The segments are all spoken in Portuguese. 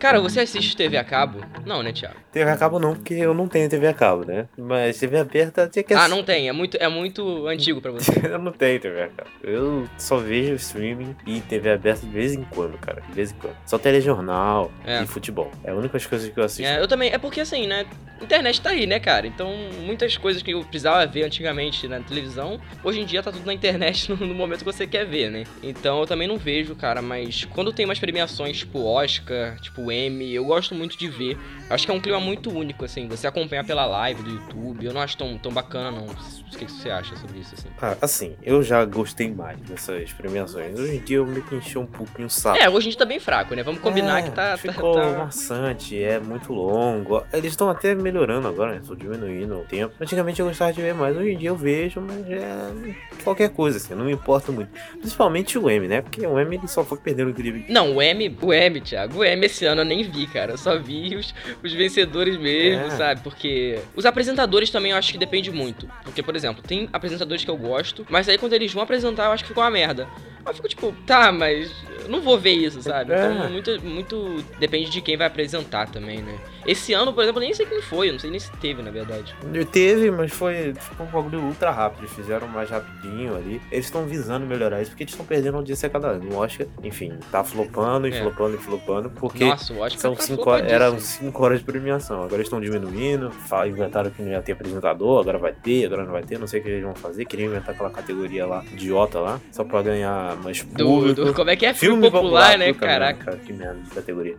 Cara, você assiste TV a cabo? Não, né, Thiago? TV a cabo não, porque eu não tenho TV a cabo, né? Mas TV aberta tinha que Ah, não tem. É muito, é muito antigo pra você. eu não tenho TV a cabo. Eu só vejo streaming e TV aberta de vez em quando, cara. De vez em quando. Só telejornal É. e futebol. É a única coisa que eu assisto. É, eu também. É porque assim, né? Internet tá aí, né, cara? Então, muitas coisas que eu precisava ver antigamente na televisão, hoje em dia tá tudo na internet no, no momento que você quer ver, né? Então eu também não vejo, cara, mas quando tem umas premiações tipo Oscar, tipo Emmy, eu gosto muito de ver. Acho que é um clima muito único, assim, você acompanhar pela live do YouTube. Eu não acho tão, tão bacana, não. O que, você acha sobre isso, assim? Ah, assim, eu já gostei mais dessas premiações. Hoje em dia eu meio que enchi um pouquinho o saco. É, hoje a gente tá bem fraco, né? Vamos combinar É, que tá. tá- Ficou tá- maçante, é muito longo. Eles estão até melhorando agora, né? Estão diminuindo o tempo. Antigamente eu gostava de ver mais, hoje em dia eu vejo, mas é qualquer coisa, assim, não me importo muito. Principalmente o M, né? Porque o M ele só foi perdendo o equilíbrio. Não, o M, o M, Thiago, o M esse ano eu nem vi, cara. Eu só vi os, os vencedores mesmo, É. sabe? Porque os apresentadores também eu acho que depende muito. Porque, por exemplo, tem apresentadores que eu gosto, mas aí quando eles vão apresentar eu acho que ficou uma merda. Eu fico tipo, tá, mas eu não vou ver isso, sabe? É. Então muito, muito depende de quem vai apresentar também, né? Esse ano, por exemplo, nem sei quem foi, eu não sei nem se teve, na verdade. Teve, mas foi ficou um bagulho ultra rápido. Eles fizeram mais rapidinho ali. Eles estão visando melhorar isso porque eles estão perdendo audiência a cada ano. O Oscar, enfim, tá flopando e É. flopando e flopando. Porque Nossa, acho que São tá cinco horas, eram 5 horas de premiação. Agora eles estão diminuindo. Inventaram que não ia ter apresentador, agora vai ter, agora não vai ter. Não sei o que eles vão fazer. Queriam inventar aquela categoria lá, idiota lá, só pra ganhar mais Do, público. do- como é que é? Filme, popular, né? puta merda, Caraca. cara, que merda de categoria.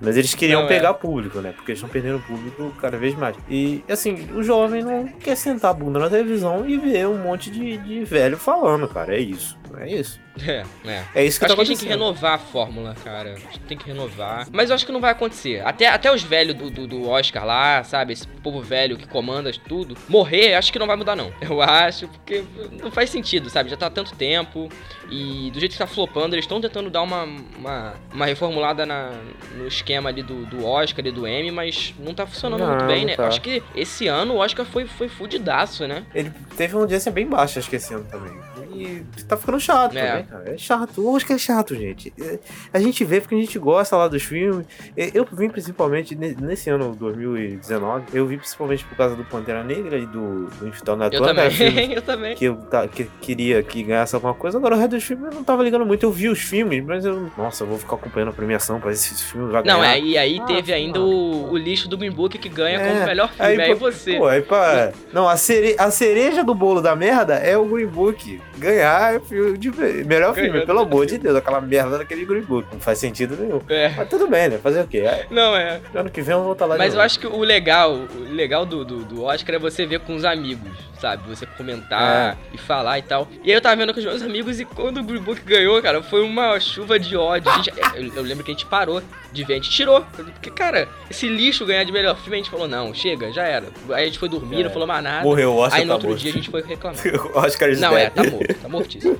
Mas eles queriam Não, é. pegar público, né? Porque eles estão perdendo público cada vez mais. E, assim, o jovem não quer sentar a bunda na televisão e ver um monte de, de velho falando, cara. É isso. É isso. É, é. É isso que acho tá que a gente tem que renovar a fórmula, cara. A gente tem que renovar. Mas eu acho que não vai acontecer. Até, até os velhos do, do, do Oscar lá, sabe? Esse povo velho que comanda tudo. Morrer, acho que não vai mudar, não. Eu acho, porque não faz sentido, sabe? Já tá há tanto tempo. E do jeito que tá flopando, eles estão tentando dar uma, uma, uma reformulada na, no esquema ali do, do Oscar e do Emmy, mas não tá funcionando Não, muito bem, né? tá. Acho que esse ano o Oscar foi, foi fudidaço, né? Ele teve uma audiência bem baixa, acho que esse ano também. E tá ficando chato É. cara. É chato. Acho que é chato, gente. É, A gente vê porque a gente gosta lá dos filmes. É, Eu vim principalmente ne- nesse ano 2019. Eu vi principalmente por causa do Pantera Negra e do, do Infiltrado na Eu Atlanta. também, eu também. que eu que queria que ganhasse alguma coisa. Agora o resto dos filmes eu não tava ligando muito. Eu vi os filmes, mas eu. Nossa, eu vou ficar acompanhando a premiação pra esse filme vai ganhar. Não, é, e aí Ah, teve ainda o, o lixo do Green Book que ganha É, como melhor filme. Aí, pô, você. Pô, aí. Não, a, cere... a cereja do bolo da merda é o Green Book. Ganhar é filme de... melhor filme, pelo amor de Deus. Aquela merda daquele Green Book. Não faz sentido nenhum. É. Mas tudo bem, né? Fazer o quê? Aí, Não, é. Ano que vem eu vou estar lá de Mas eu acho que o legal, o legal do, do, do Oscar é você ver com os amigos, sabe? Você comentar e falar e tal. E aí eu tava vendo com os meus amigos e quando o Green Book ganhou, cara, foi uma chuva de ódio. A gente- eu, eu lembro que a gente parou de ver, a gente tirou. Porque, cara, esse lixo ganhar de melhor filme, a gente falou, não, chega, já era. Aí a gente foi dormir, Já não falou mais nada. Morreu, o Oscar Aí no tá outro morto. dia a gente foi reclamar. O Oscar Não, é, tá morto, tá mortíssimo.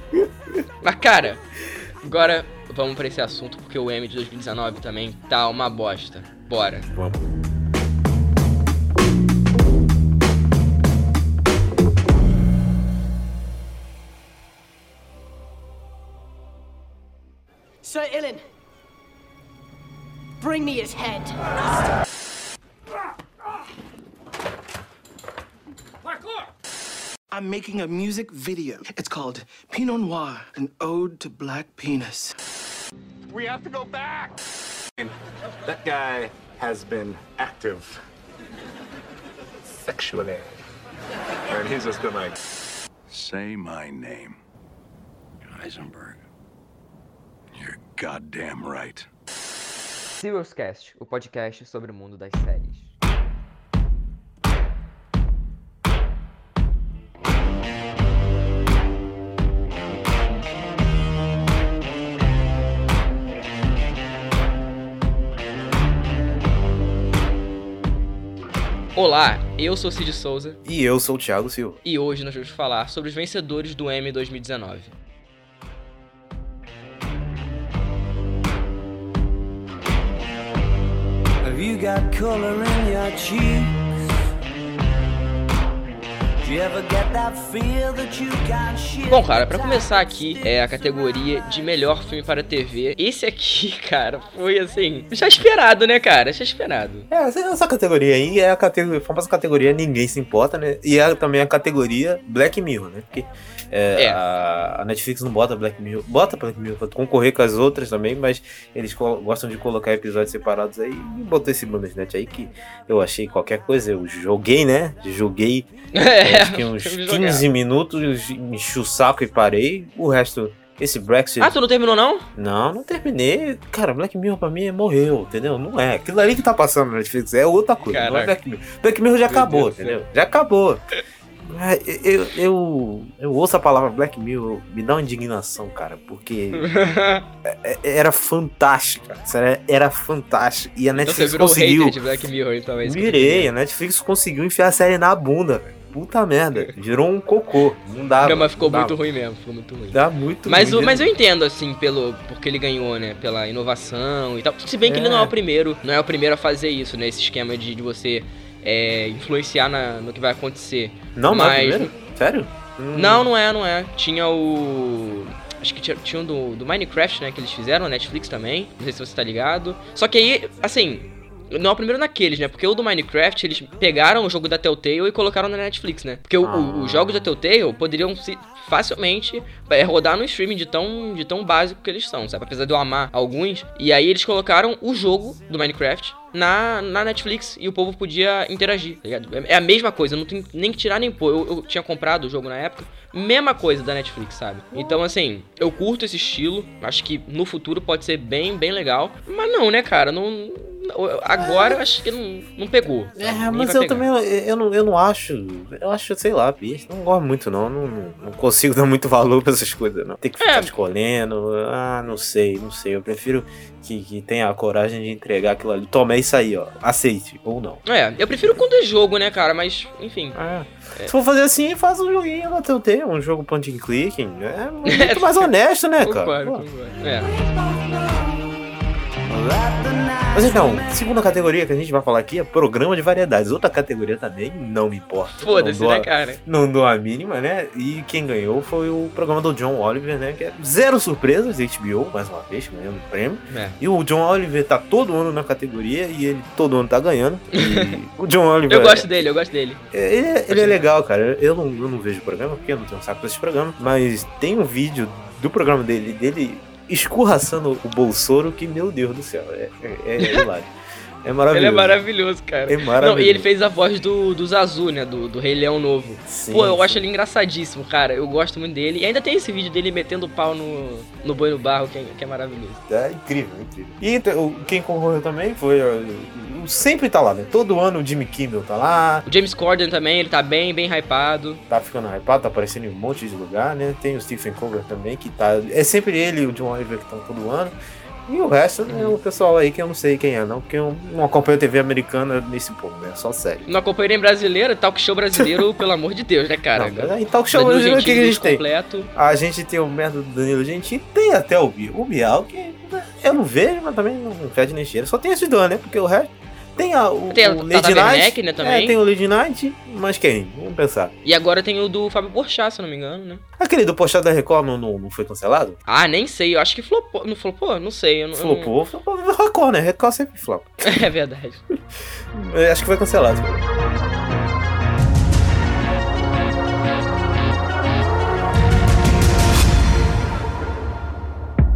Mas, cara, agora vamos pra esse assunto, porque o M de 2019 também tá uma bosta. Bora. Vamos. Sir Ilan, bring me his head. I'm making a music video. It's called Pinot Noir, an ode to black penis. We have to go back. That guy has been active sexually. And he's just been like, Say my name. Heisenberg. You're goddamn right. Serialscast, o podcast sobre o mundo das séries. Olá, eu sou Cid Souza E eu sou o Thiago Silva. e hoje nós vamos falar sobre os vencedores do Emmy 2019. Have you got color in your cheeks? Bom, cara, pra começar aqui é a categoria de melhor filme para TV. Esse aqui, cara, foi assim, já esperado, né, cara? Já esperado. É, essa- essa categoria aí é a categoria, a famosa categoria Ninguém Se Importa, né? E é também a categoria Black Mirror, né? Porque é, É. A, a Netflix não bota Black Mirror, bota Black Mirror pra concorrer com as outras também, mas eles gostam de colocar episódios separados aí e botou esse Bandersnatch aí que eu achei qualquer coisa, eu joguei, né? Joguei É, acho que uns filme 15 jogado. minutos, enchi o saco e parei. O resto, esse Brexit. Ah, tu não terminou, não? Não, não terminei. Cara, Black Mirror pra mim morreu, entendeu? Não é. Aquilo ali que tá passando na Netflix é outra coisa. Não é. Black Mirror. Black Mirror já Meu acabou, Deus entendeu? Já acabou. Ah, Eu, eu, eu ouço a palavra Black Mirror, me dá uma indignação, cara, porque é- era fantástico, cara. Sério, Era fantástico. E a Então você Netflix virou conseguiu. hater de Black Mirror, então é entendendo. a Netflix conseguiu enfiar a série na bunda. Puta merda. Virou um cocô. Não dá. Não, mas ficou não muito ruim mesmo, ficou muito ruim. Dá muito Mas, ruim o, mas eu entendo, assim, pelo porque ele ganhou, né? Pela inovação e tal. Se bem que ele É. não é o primeiro, não é o primeiro a fazer isso, né? Esse esquema de, de você é, influenciar na- no que vai acontecer. Não, não é mas-? Sério? Hum. Não, não é, não é. Tinha o. Acho que tinha, tinha um do, do Minecraft, né? Que eles fizeram, Netflix também. Não sei se você tá ligado. Só que aí, assim. Não é o primeiro naqueles, né? Porque o do Minecraft, eles pegaram o jogo da Telltale e colocaram na Netflix, né? Porque o- o- Ah. os jogos da Telltale poderiam se facilmente é, rodar no streaming de tão, de tão básico que eles são, sabe? Apesar de eu amar alguns. E aí eles colocaram o jogo do Minecraft na, na Netflix e o povo podia interagir, tá ligado? É é a mesma coisa, não tem nem que tirar nem pôr. Eu, eu tinha comprado o jogo na época, mesma coisa da Netflix, sabe? Então, assim, eu curto esse estilo, acho que no futuro pode ser bem, bem legal. Mas não, né, cara? Não. Agora eu acho que não, não pegou. É, mas eu pegar. também, eu, não, eu não acho, eu acho, sei lá, bicho, não gosto muito não, não, não- não consigo dar muito valor pra essas coisas não. Tem que ficar É. escolhendo, ah, não sei, não sei, eu prefiro que, que tenha a coragem de entregar aquilo ali. Toma, é isso aí, ó, aceite, ou não. É, eu prefiro quando é jogo, né, cara? Mas, enfim. Se for fazer assim, faz um joguinho na Telltale, um jogo point and clicking, é muito mais honesto, né, cara? Concordo, concordo. É. Mas então, segunda categoria que a gente vai falar aqui é programa de variedades. Outra categoria também não me importa. Foda-se, né, cara? Não dou a mínima, né? E quem ganhou foi o programa do John Oliver, né? Que é zero surpresas, HBO, mais uma vez, ganhando o prêmio. É. E o John Oliver tá todo ano na categoria e ele todo ano tá ganhando. E o John Oliver. Eu gosto dele, eu gosto dele. é- Ele, é- ele é legal, cara. Eu não, eu não vejo o programa porque eu não tenho um saco pra esse programa. Mas tem um vídeo do programa dele, dele escorraçando o Bolsoro que, meu Deus do céu, é, é, é hilário. É maravilhoso. Ele é maravilhoso, cara. É maravilhoso. Não, e ele fez a voz do, do Zazu, né? Do, do Rei Leão novo. Sim, Pô, eu sim. acho ele engraçadíssimo, cara. Eu gosto muito dele. E ainda tem esse vídeo dele metendo pau no, no boi no barro, que é, que é maravilhoso. É incrível, incrível. E t- o- quem concorreu também foi. Sempre tá lá, né? Todo ano o Jimmy Kimmel tá lá, O James Corden também, ele tá bem, bem hypado. tá ficando hypado, tá aparecendo em um monte de lugar, né? Tem o Stephen Colbert também, que tá. É sempre ele e o John Oliver que estão todo ano. E o resto é o pessoal aí que eu não sei quem é, não, porque eu não acompanho TV americana nesse ponto, né? Só série. Não acompanhei nem brasileiro, talk show brasileiro, pelo amor de Deus, né, cara? Não, aí talk show brasileiro, o que, a gente tem? completo. A gente tem o merda do Danilo Gentili, tem até o Bial. O Bial, que eu não vejo, mas também não fede nem cheira. Só tem esses dois, né? Porque o resto. Tem a, o, Tem o Lady Night. Werneck, né, também. É, tem o Lady Night, mas quem? Vamos pensar. E agora tem o do Fábio Porchat, se não me engano, né? Aquele do postado da Record não, não, não foi cancelado? Ah, nem sei, eu acho que flopou. Não flopou? Não sei. Eu não, eu não- Flopou, flopou. Record, né? Record sempre flopa. É verdade. Eu acho que foi cancelado.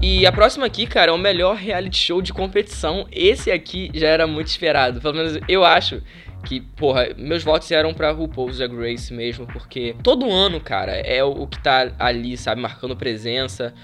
E a próxima aqui, cara, é o melhor reality show de competição. Esse aqui já era muito esperado. Pelo menos eu acho que, porra, meus votos eram pra RuPaul's Drag Race mesmo, porque todo ano, cara, é o o que tá ali, sabe, marcando presença.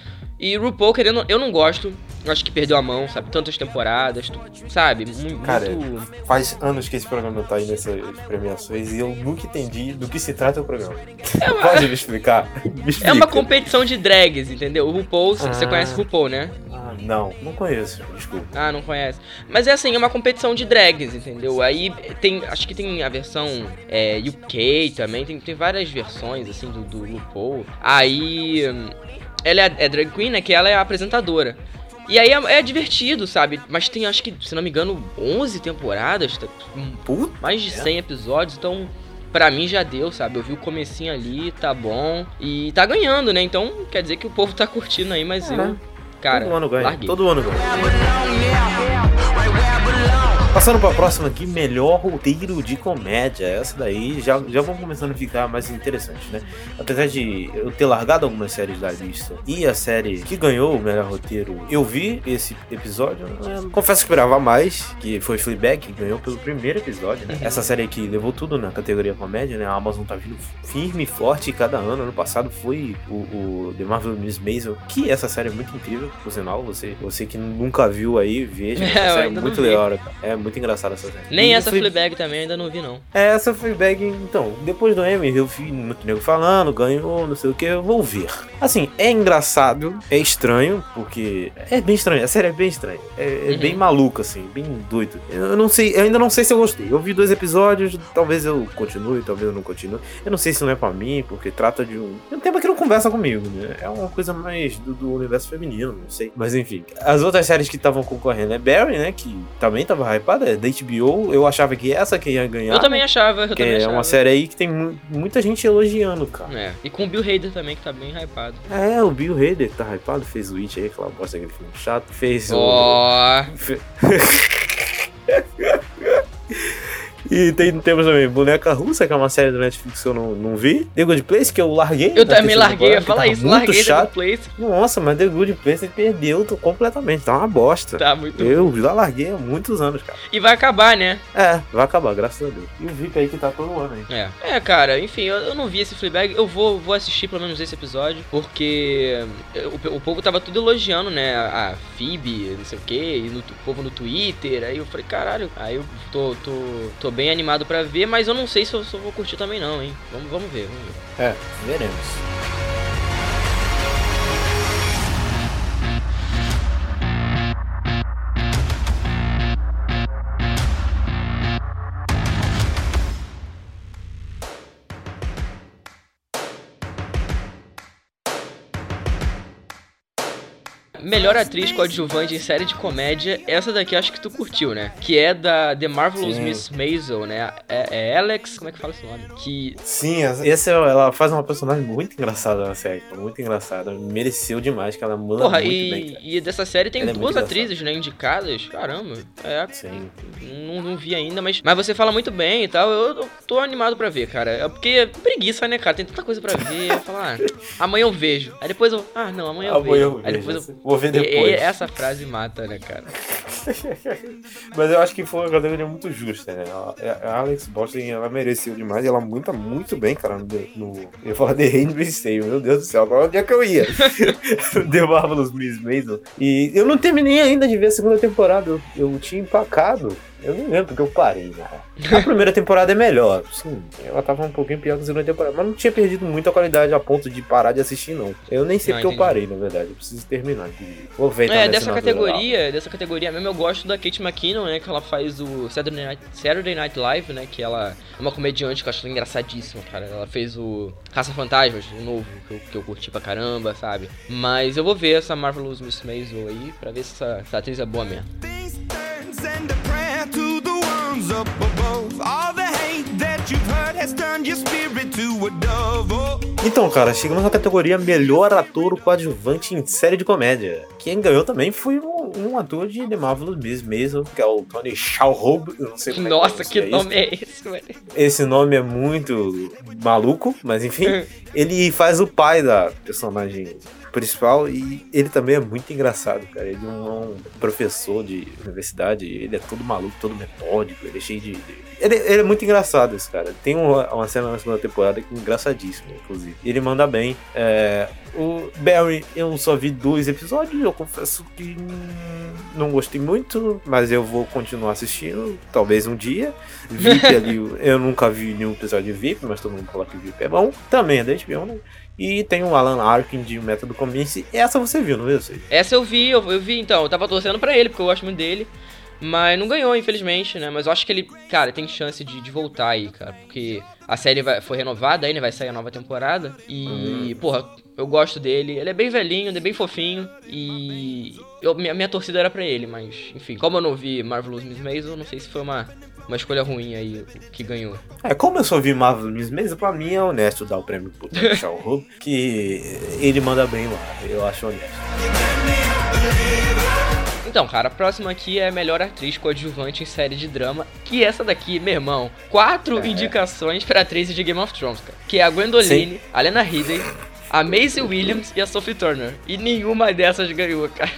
E RuPaul, querendo, eu não gosto. Acho que perdeu a mão, sabe? Tantas temporadas, sabe? Mu- Cara, muito. Faz anos que esse programa tá aí nessas premiações e eu nunca entendi do que se trata o programa. É uma, Pode me explicar? Me é uma competição de drags, entendeu? O RuPaul, você Ah. conhece RuPaul, né? Ah, não, não conheço, desculpa. Ah, não conhece. Mas é assim, é uma competição de drags, entendeu? Aí tem. Acho que tem a versão é, UK também, tem, tem várias versões, assim, do, do RuPaul. Aí. hum, Ela é, é drag queen, né? Que ela é a apresentadora. E aí é, é divertido, sabe? Mas tem, acho que, se não me engano, 11 temporadas, tá- Puta mais de 100 episódios, então. pra mim já deu, sabe? Eu vi o comecinho ali, tá bom. E tá ganhando, né? Então quer dizer que o povo tá curtindo aí, mas É, eu. Cara, todo ano ganha. larguei. Todo ano ganha. Passando pra próxima aqui, melhor roteiro de comédia. Essa daí já, já vão começando a ficar mais interessante, né? Apesar de eu ter largado algumas séries da lista e a série que ganhou o melhor roteiro, eu vi esse episódio. né? Confesso que esperava mais, que foi Fleabag, que ganhou pelo primeiro episódio, né? Essa série aqui levou tudo na categoria comédia, né? A Amazon tá vindo firme e forte cada ano. Ano passado foi o, o The Marvel Miss Maisel, que essa série é muito incrível, por sinal. Você, você que nunca viu aí, veja. É, Essa eu série é muito legal, cara. É muito engraçada essa série. Nem E essa Fleabag- Fleabag também ainda não vi, não. é, essa Fleabag, então, depois do Emmy, eu vi muito nego falando, ganhou, não sei o que, eu vou ver. Assim, é engraçado, é estranho, porque é bem estranho, a série é bem estranha, é, é Uhum. bem maluca, assim, bem doido. Eu não sei, eu ainda não sei se eu gostei. Eu vi dois episódios, talvez eu continue, talvez eu não continue. Eu não sei se não é pra mim, porque trata de um, é um tema que não conversa comigo, né? É uma coisa mais do, do universo feminino, não sei. Mas enfim, as outras séries que estavam concorrendo é Barry, né, que também tava hypada, é da HBO. Eu achava que essa que ia ganhar. Eu também achava, eu Que também é achava. uma série aí que tem mu- muita gente elogiando, cara. É. E com o Bill Hader também, que tá bem hypado. É, o Bill Hader que tá hypado, fez o Witch aí, aquela bosta aquele filme chato. Fez Ó. o. E tem, temos também Boneca Russa, que é uma série do Netflix que eu não, não vi. The Good Place, que eu larguei. Eu na também larguei, eu falar tá isso, larguei The chato. Good Place. Nossa, mas The Good Place perdeu completamente, tá uma bosta. Tá muito Eu já larguei há muitos anos, cara. E vai acabar, né? É, vai acabar, graças a Deus. E o VIP aí que tá todo ano aí. É. É, cara, enfim, eu, eu não vi esse Fleabag. Eu vou, vou assistir pelo menos esse episódio, porque eh, o, o povo tava tudo elogiando, né? A, a Phoebe, não sei o que, e no, o povo no Twitter. Aí eu falei, caralho. Aí eu tô, tô, tô bem animado pra ver, mas eu não sei se eu, se eu vou curtir também, não, hein? Vamos, vamos ver, vamos ver. É, veremos. Melhor atriz coadjuvante em série de comédia, essa daqui eu acho que tu curtiu, né? Que é da The Marvelous Sim. Miss Maisel, né? É, é Alex, como é que fala esse nome? Que Sim, essa, essa ela faz uma personagem muito engraçada na série, muito engraçada. Mereceu demais, que ela manda Porra, muito e, bem, cara. e dessa série tem Ela é duas muito atrizes, né, indicadas. Caramba, é, Sim. não, não vi ainda, mas, mas você fala muito bem e tal. Eu, eu tô animado pra ver, cara. É porque preguiça, né, cara? Tem tanta coisa pra ver. Eu falo, ah, amanhã eu vejo. Aí depois eu, ah, não, amanhã eu Amanhã vejo. eu Aí vejo, depois eu. vou ver depois. e essa frase mata, né, cara? Mas eu acho que foi uma categoria muito justa, né? A, a Alex Boston, ela mereceu demais e ela monta muito bem, cara, no, no eu ia falar The Handmaid's Tale, meu Deus do céu, agora onde é que eu ia? The Marvelous Miss Maisel. E eu não terminei ainda de ver a segunda temporada, eu, eu tinha empacado. Eu nem lembro porque eu parei, né? A primeira temporada é melhor, sim. Ela tava um pouquinho pior que a segunda temporada, mas não tinha perdido muito a qualidade a ponto de parar de assistir, não. Eu nem sei Não, porque eu parei, na verdade. Eu preciso terminar. inclusive. Vou ver É, na dessa assinatura lá. categoria, dessa categoria mesmo, eu gosto da Kate McKinnon, né? Que ela faz o Saturday Night, Saturday Night Live, né? Que ela é uma comediante que eu acho engraçadíssima, cara. Ela fez o Caça Fantasmas, o novo, que eu, que eu curti pra caramba, sabe? Mas eu vou ver essa Marvelous Miss Maisel aí, pra ver se essa, essa atriz é boa mesmo. Up above. All the hate that you've heard has turned your spirit to a dove. Oh. Então, cara, chegamos na categoria Melhor Ator Coadjuvante em Série de Comédia. Quem ganhou também foi um, um ator de The Marvelous Miss mesmo, que é o Tony Shalhoub. Eu não sei como é Nossa, que pronuncia nome é esse, velho? Esse nome é muito maluco, mas enfim. ele faz o pai da personagem principal e ele também é muito engraçado, cara. Ele é um professor de universidade, ele é todo maluco, todo metódico, ele é cheio de. Ele, ele é muito engraçado, esse cara. Tem uma, uma cena na segunda temporada que é engraçadíssima, inclusive. Ele manda bem. É, o Barry, eu só vi dois episódios, eu confesso que não gostei muito, mas eu vou continuar assistindo, talvez um dia. VIP ali, eu nunca vi nenhum episódio de VIP, mas todo mundo fala que VIP é bom. Também é da HBO, né? E tem o Alan Arkin de Método Comics. Essa você viu, não viu? Você? Essa eu vi, eu, eu vi então, eu tava torcendo pra ele, porque eu gosto muito dele. Mas não ganhou, infelizmente, né? Mas eu acho que ele, cara, tem chance de, de voltar aí, cara. Porque a série vai- foi renovada aí, né? Vai sair a nova temporada. E, porra, eu gosto dele. Ele é bem velhinho, ele é bem fofinho. E eu, minha, minha torcida era pra ele, mas, enfim, como eu não vi Marvelous Miss Maisel, eu não sei se foi uma, uma escolha ruim aí que ganhou. É, como eu só vi Marvel Miss Mesa, pra mim é honesto dar o prêmio pro Michel Rubio, que ele manda bem lá, eu acho honesto. Então, cara, a próxima aqui é melhor atriz coadjuvante em série de drama. Que essa daqui, meu irmão, quatro É. indicações pra atrizes de Game of Thrones, cara. Que é a Gwendoline, a Lena Headey, a Maisie Williams e a Sophie Turner. E nenhuma dessas ganhou, cara.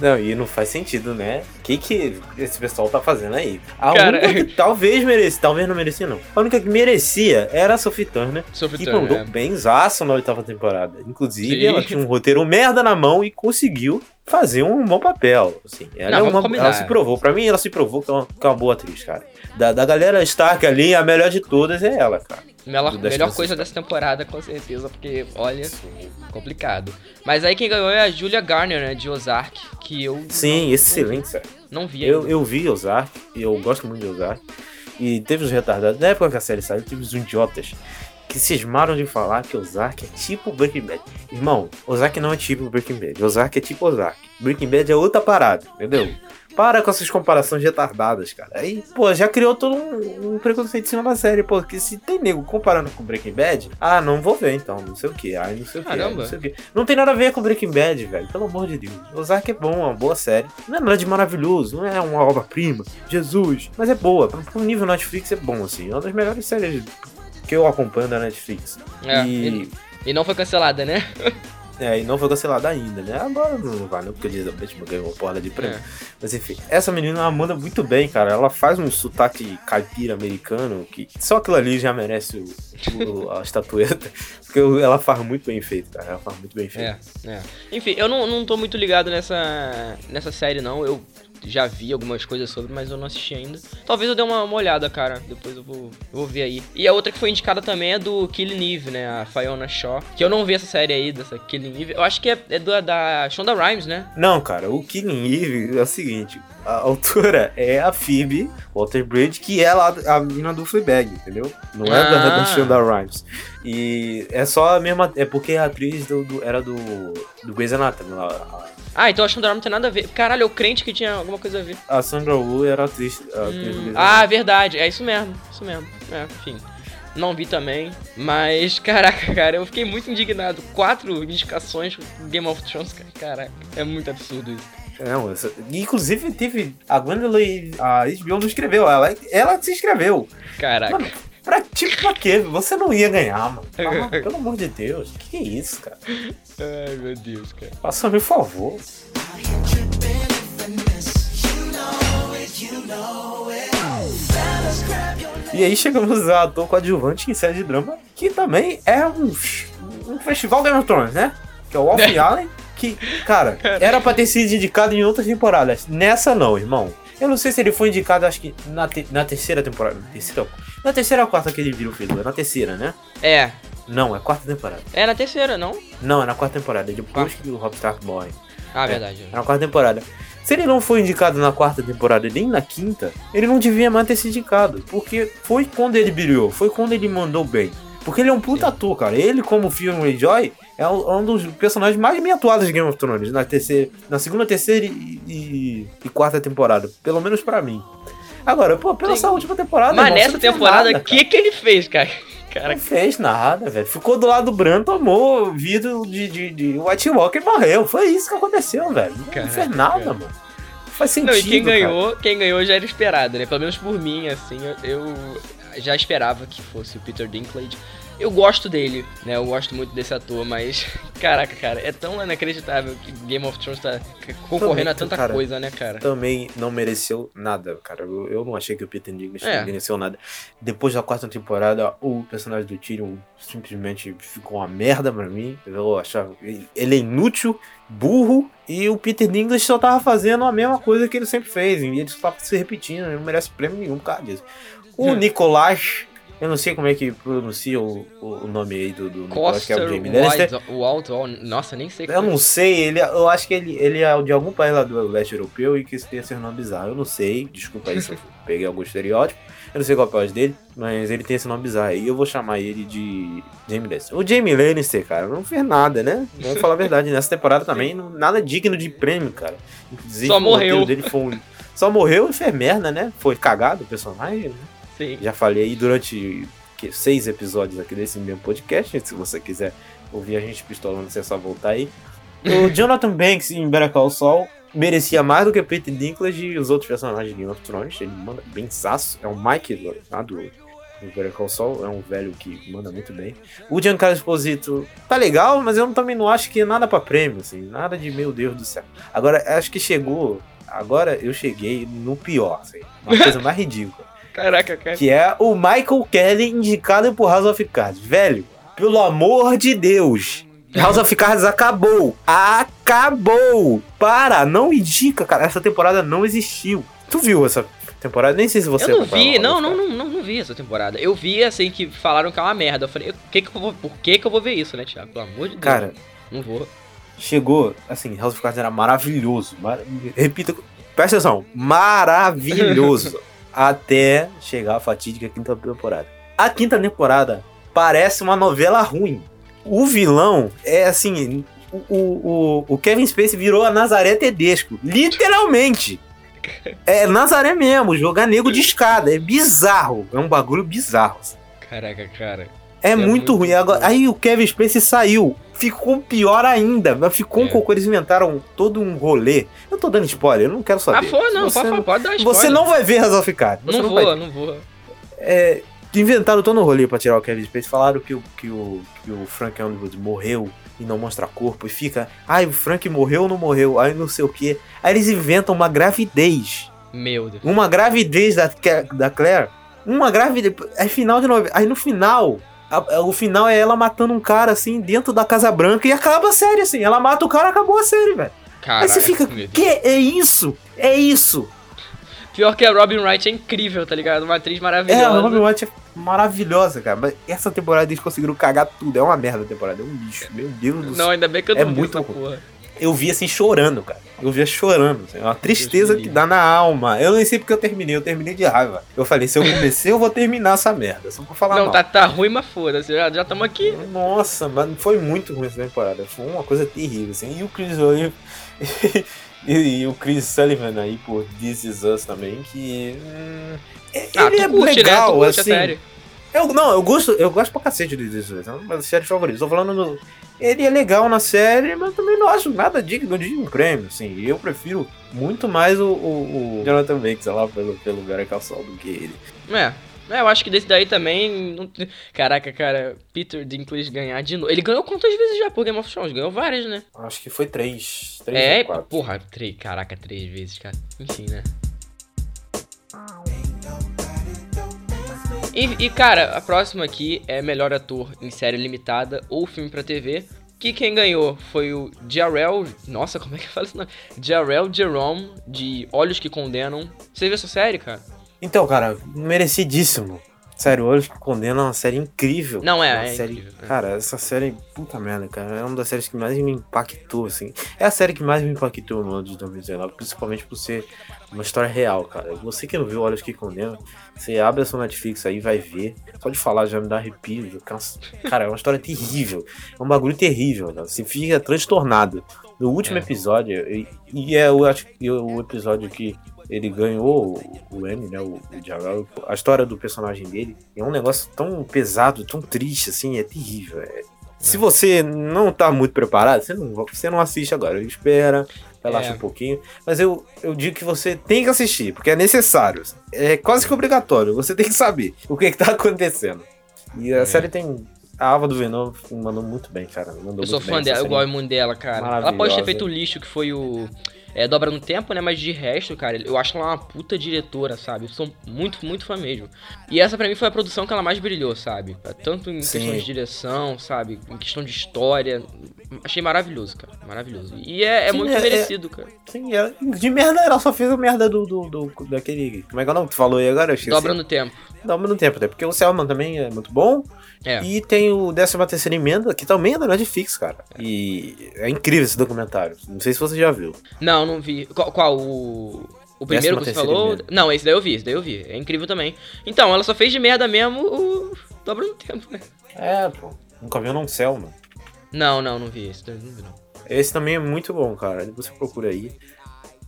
Não, e não faz sentido, né? O que, que esse pessoal tá fazendo aí? A Cara- única que talvez merecia, talvez não merecia, não. A única que merecia era a Sophie Turner, Sophie que Turner, mandou é. bem zaço na oitava temporada. Inclusive, Sim. ela tinha um roteiro merda na mão e conseguiu fazer um bom papel. Assim, ela, Não, é uma, ela se provou. Pra mim, ela se provou que é uma, que é uma boa atriz, cara. Da, da galera Stark ali, a melhor de todas é ela, cara. Melhor, melhor coisa dessa temporada, com certeza, porque, olha, complicado. Mas aí quem ganhou é a Julia Garner, né, de Ozark, que eu Sim, não, excelente, sério. não vi Eu, ainda. eu vi Ozark, e eu gosto muito de Ozark. E teve os retardados. Na época que a série saiu, teve os idiotas que cismaram de falar que Ozark é tipo Breaking Bad. Irmão, Ozark não é tipo Breaking Bad. Ozark é tipo Ozark. Breaking Bad é outra parada, entendeu? Para com essas comparações retardadas, cara. Aí, pô, já criou todo um, um preconceito em cima da série, pô. Porque se tem nego comparando com Breaking Bad, ah, não vou ver então, não sei o que, ai, não sei o que, Caramba. não sei o que. Não tem nada a ver com Breaking Bad, velho, pelo amor de Deus. Ozark é bom, é uma boa série. Não é nada de maravilhoso, não é uma obra-prima, Jesus. Mas é boa, pro nível Netflix é bom, assim. É uma das melhores séries que eu acompanho da Netflix. É, e, e não foi cancelada, né? É, e não foi cancelada ainda, né? Agora não não, porque Elizabeth ganhou uma porra de prêmio. É. Mas enfim, essa menina ela manda muito bem, cara. Ela faz um sotaque caipira americano que só aquilo ali já merece o- o- a estatueta. Porque ela faz muito bem feito, cara. Ela faz muito bem feito. É, é. Enfim, eu não, não tô muito ligado nessa, nessa série, não. Eu já vi algumas coisas sobre, mas eu não assisti ainda. Talvez eu dê uma, uma olhada, cara. Depois eu vou, eu vou ver aí. E a outra que foi indicada também é do Killing Eve, né? A Fiona Shaw. Que eu não vi essa série aí, dessa Killing Eve. Eu acho que é, é do, da Shonda Rhimes, né? Não, cara, o Killing Eve é o seguinte: a autora é a Phoebe Walter Bridge, que é lá a menina do Fleabag, entendeu? Não é da, da Ah. Shonda Rhimes. E é só a mesma. É porque a atriz do, do- era do, do Grey's Anatomy. lá, Ah, então a Rhimes não tem nada a ver. Caralho, eu crente que tinha alguma coisa a ver. A Sandra Oh era atriz. Hum, ah, verdade. É isso mesmo. Isso mesmo. É, enfim. Não vi também. Mas, caraca, cara, eu fiquei muito indignado. Quatro indicações Game of Thrones, cara. Caraca, é muito absurdo isso. Não, essa- inclusive teve. A Gwendolyn. A HBO não escreveu, ela, ela se inscreveu. Caraca. Mano, pra, quê? Você não ia ganhar, mano. Ah, pelo amor de Deus, que é isso, cara? Ai, meu Deus, cara. Faça-me um favor. E aí chegamos a ator coadjuvante em série de drama, que também é um, um festival Game of Thrones, né? Que é o Wolf Allen, que, cara, era pra ter sido indicado em outras temporadas. Nessa não, irmão. Eu não sei se ele foi indicado, acho que na, te- na terceira temporada. Terceira, na terceira ou quarta que ele virou filho? É na terceira, né? É. Não, é quarta temporada. É na terceira, não? Não, é na quarta temporada, é depois Quarta. que o Rob Stark morre. Ah, É. verdade. É na quarta temporada. Se ele não foi indicado na quarta temporada nem na quinta, ele não devia mais ter sido indicado. Porque foi quando ele brilhou, foi quando ele mandou bem. Porque ele é um puta ator, cara. Ele, como Phil Greyjoy, é um é um dos personagens mais bem atuados de Game of Thrones. Na, terceira, na segunda, terceira e, e- e quarta temporada. Pelo menos pra mim. Agora, pô, pela Sim. sua última temporada. Mas irmão, nessa temporada, o que que ele fez, cara? Caraca. não fez nada, velho. Ficou do lado do Bran, tomou vidro de, de, de White Walker e morreu. Foi isso que aconteceu, velho. Não Caraca, fez nada, cara. mano. Não faz sentido. Não, e quem cara. ganhou, quem ganhou já era esperado, né? Pelo menos por mim, assim, eu, eu já esperava que fosse o Peter Dinklage. Eu gosto dele, né? Eu gosto muito desse ator, mas caraca, cara, é tão inacreditável que Game of Thrones tá concorrendo a Também, tanta cara. coisa, né, cara? Também não mereceu nada, cara. Eu, eu não achei que o Peter Dinklage É. mereceu nada. Depois da quarta temporada, o personagem do Tyrion simplesmente ficou uma merda pra mim. Eu achava ele- ele é inútil, burro, e o Peter Dinklage só tava fazendo a mesma coisa que ele sempre fez. E ele só tava se repetindo, ele não merece prêmio nenhum por causa disso. O Hum. Nicolás, eu não sei como é que pronuncia o, o- o nome aí do, do Nicolás, que é o Coster Jamie Lannister. O nossa, nem sei Eu não sei, ele, eu acho que ele, ele é de algum país lá do leste europeu e que tem esse nome bizarro. Eu não sei, desculpa aí se eu peguei algum estereótipo. Eu não sei qual é o país dele, mas ele tem esse nome bizarro aí. Eu vou chamar ele de Jamie Lannister. O Jamie Lannister, cara, não fez nada, né? Vamos falar a verdade. Nessa temporada também, não- nada digno de prêmio, cara. Inclusive, Só o morreu. dele foi um, Só morreu e fez merda, né? Foi cagado o personagem, né? Sim. Já falei aí durante seis episódios aqui desse mesmo podcast. Se você quiser ouvir a gente pistolando, você é só voltar aí. O Jonathan Banks em Better Call Saul merecia mais do que Peter Dinklage e os outros personagens de Game of Thrones. Ele manda bem saço. É o Mike lá do do Better Call Saul. É um velho que manda muito bem. O Giancarlo Esposito tá legal, mas eu também não acho que é nada pra prêmio, assim. Nada de meu Deus do céu. Agora, acho que chegou... Agora eu cheguei no pior, assim. Uma coisa mais ridícula. Caraca, cara. Que é o Michael Kelly indicado por House of Cards. Velho, pelo amor de Deus. House of Cards acabou. Acabou. Para, não indica, cara. Essa temporada não existiu. Tu viu essa temporada? Nem sei se você eu não vi, não, não, não, não, não vi essa temporada. Eu vi, assim, que falaram que é uma merda. Eu falei, o que que eu vou, por que que eu vou ver isso, né, Thiago? Pelo amor de Deus. Cara, Não vou. chegou, assim, House of Cards era maravilhoso. Mar... Repita, presta atenção, maravilhoso. até chegar a fatídica quinta temporada. A quinta temporada parece uma novela ruim. O vilão é assim. O, o, o- Kevin Spacey virou a Nazaré Tedesco. Literalmente. É Nazaré mesmo, jogar nego de escada. É bizarro. É um bagulho bizarro. assim. Caraca, cara. É, É muito, muito ruim. Agora, aí o Kevin Spacey saiu. Ficou pior ainda. mas Ficou um É. cocô. Eles inventaram todo um rolê. Eu tô dando spoiler, eu não quero saber. Ah, foi, não, você, pode, pode, dar spoiler. você não vai ver Cards. Você Não, vai vou, não vou. é, inventaram todo um rolê pra tirar o Kevin Spacey. Falaram que o, que o, que o Frank Underwood morreu e não mostra corpo. E fica, ai, o Frank morreu ou não morreu? Aí não sei o que. Aí eles inventam uma gravidez. Meu Deus. Uma gravidez da, da Claire. Uma gravidez. É final de novela. Aí no final. A- a- o final é ela matando um cara assim dentro da Casa Branca e acaba a série assim. Ela mata o cara acabou a série, velho. Aí você fica, que é isso? É isso. Pior que a Robin Wright é incrível, tá ligado? Uma atriz É, maravilhosa. a Robin White é maravilhosa, cara. Mas essa temporada eles conseguiram cagar tudo. É uma merda a temporada. É um lixo. Meu Deus do Não, céu. ainda bem que eu É não vi muito essa porra. Eu vi assim chorando, cara. Eu via chorando. assim, É uma tristeza que dá na alma. Eu nem sei porque eu terminei. Eu terminei de raiva. Eu falei, se eu comecei, eu vou terminar essa merda. Só pra falar Não, mal. tá, tá ruim, mas foda-se. Já estamos aqui. Nossa, mas foi muito ruim essa temporada. Foi uma coisa terrível, assim. E o Chris Oliver. e, e o Chris Sullivan aí por This Is Us também, que. hum, Ah, ele é curte, legal, né? Tu curte assim. Eu, não, eu gosto, eu gosto pra cacete de This Is Us. É uma das séries favoritas. Tô falando do. Ele é legal na série, mas também não acho nada digno de um prêmio, assim. Eu prefiro muito mais o, o, o Jonathan Banks lá pelo, pelo Call Saul do que ele. É. É, eu acho que desse daí também. não Caraca, cara, Peter Dinklage ganhar de novo. Ele ganhou quantas vezes já por Game of Thrones? Ganhou várias, né? Acho que foi três. três É, ou quatro. porra, três, caraca, três vezes, cara. Enfim, né? E, e, cara, a próxima aqui é melhor ator em série limitada ou filme pra TV. Que quem ganhou foi o Jarrell. Nossa, como é que fala isso? nome? Jarrell Jerome, de Olhos que Condenam. Você viu essa série, cara? Então, cara, merecidíssimo. Sério, Olhos que Condena é uma série incrível. Não, é, uma é série, incrível, é. Cara, essa série, puta merda, cara. É uma das séries que mais me impactou, assim. É a série que mais me impactou no ano de 2019, principalmente por ser uma história real, cara. Você que não viu Olhos que Condena, você abre a sua Netflix aí, vai ver. Só de falar já me dá arrepio. canso. Cara, é uma história terrível. É um bagulho terrível, né? Você fica transtornado. No último É. episódio, e, e é eu acho o episódio que ele ganhou o, Emmy, né? O, o. A história do personagem dele é um negócio tão pesado, tão triste, assim, é terrível. é- Se você não tá muito preparado, você não, você não assiste agora. Espera, relaxa É. um pouquinho. Mas eu, eu digo que você tem que assistir, porque é necessário. É quase que obrigatório. Você tem que saber o que, que tá acontecendo. E a É. série tem. A Ava do Venom mandou muito bem, cara. Mandou Eu sou muito fã dela, eu gosto muito dela, cara. Ela pode ter feito o lixo que foi o. É, Dobra no Tempo, né? Mas de resto, cara, eu acho ela uma puta diretora, sabe? Eu sou muito, muito fã mesmo. E essa pra mim foi a produção que ela mais brilhou, sabe? Tanto em Sim. questão de direção, sabe? Em questão de história. Achei maravilhoso, cara. Maravilhoso. E é, é Sim, muito é- merecido, cara. Sim, ela- de merda ela só fez a merda do, do, do- daquele. Como é que é o nome que tu falou aí agora? Eu esqueci. Dobra no Tempo. Dobra no tempo, até porque o Selman também é muito bom. É. E tem o 13 terceira emenda, que também é da Netflix, cara. E é incrível esse documentário. Não sei se você já viu. Não, não vi. Qual? qual? O. O primeiro que você falou? emenda. Não, esse daí eu vi, esse daí eu vi. É incrível também. Então, ela só fez de merda mesmo o Dobra no Tempo, né? É, pô. Nunca viu não Selman. Não, não, não vi esse daí, não vi não. Esse também é muito bom, cara. Você procura aí.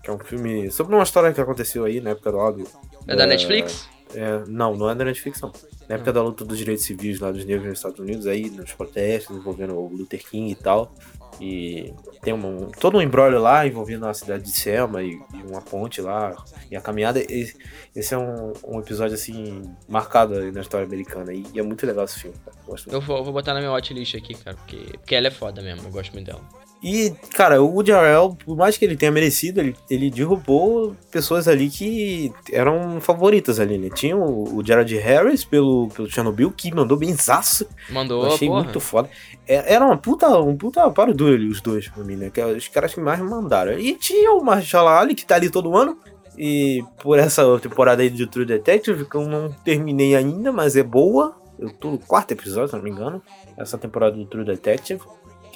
que é um filme sobre uma história que aconteceu aí na época do do, É da Netflix? É, não, não é da Netflix, não. Na época da luta dos direitos civis lá dos negros nos Estados Unidos, aí nos protestos envolvendo o Luther King e tal. E tem um, todo um embrólio lá envolvendo a cidade de Selma e, e uma ponte lá e a caminhada. E, esse é um, um episódio assim marcado na história americana e, é muito legal esse filme. Cara. Muito. Eu vou, vou botar na minha watchlist aqui, cara, porque, porque ela é foda mesmo, eu gosto muito dela. E, cara, o Woody Harrell, por mais que ele tenha merecido, ele, ele derrubou pessoas ali que eram favoritas ali, né? Tinha o, o Gerard Harris pelo, pelo Chernobyl, que mandou benzaço. Mandou, Eu achei porra. muito foda. É- Era uma puta, um puta paro duro ali, os dois, pra mim, né? Que é os caras que mais mandaram. E tinha o Mahershala Ali, que tá ali todo ano. E por essa temporada aí de True Detective, que eu não terminei ainda, mas é boa. Eu tô no quarto episódio, se não me engano. Essa temporada do True Detective.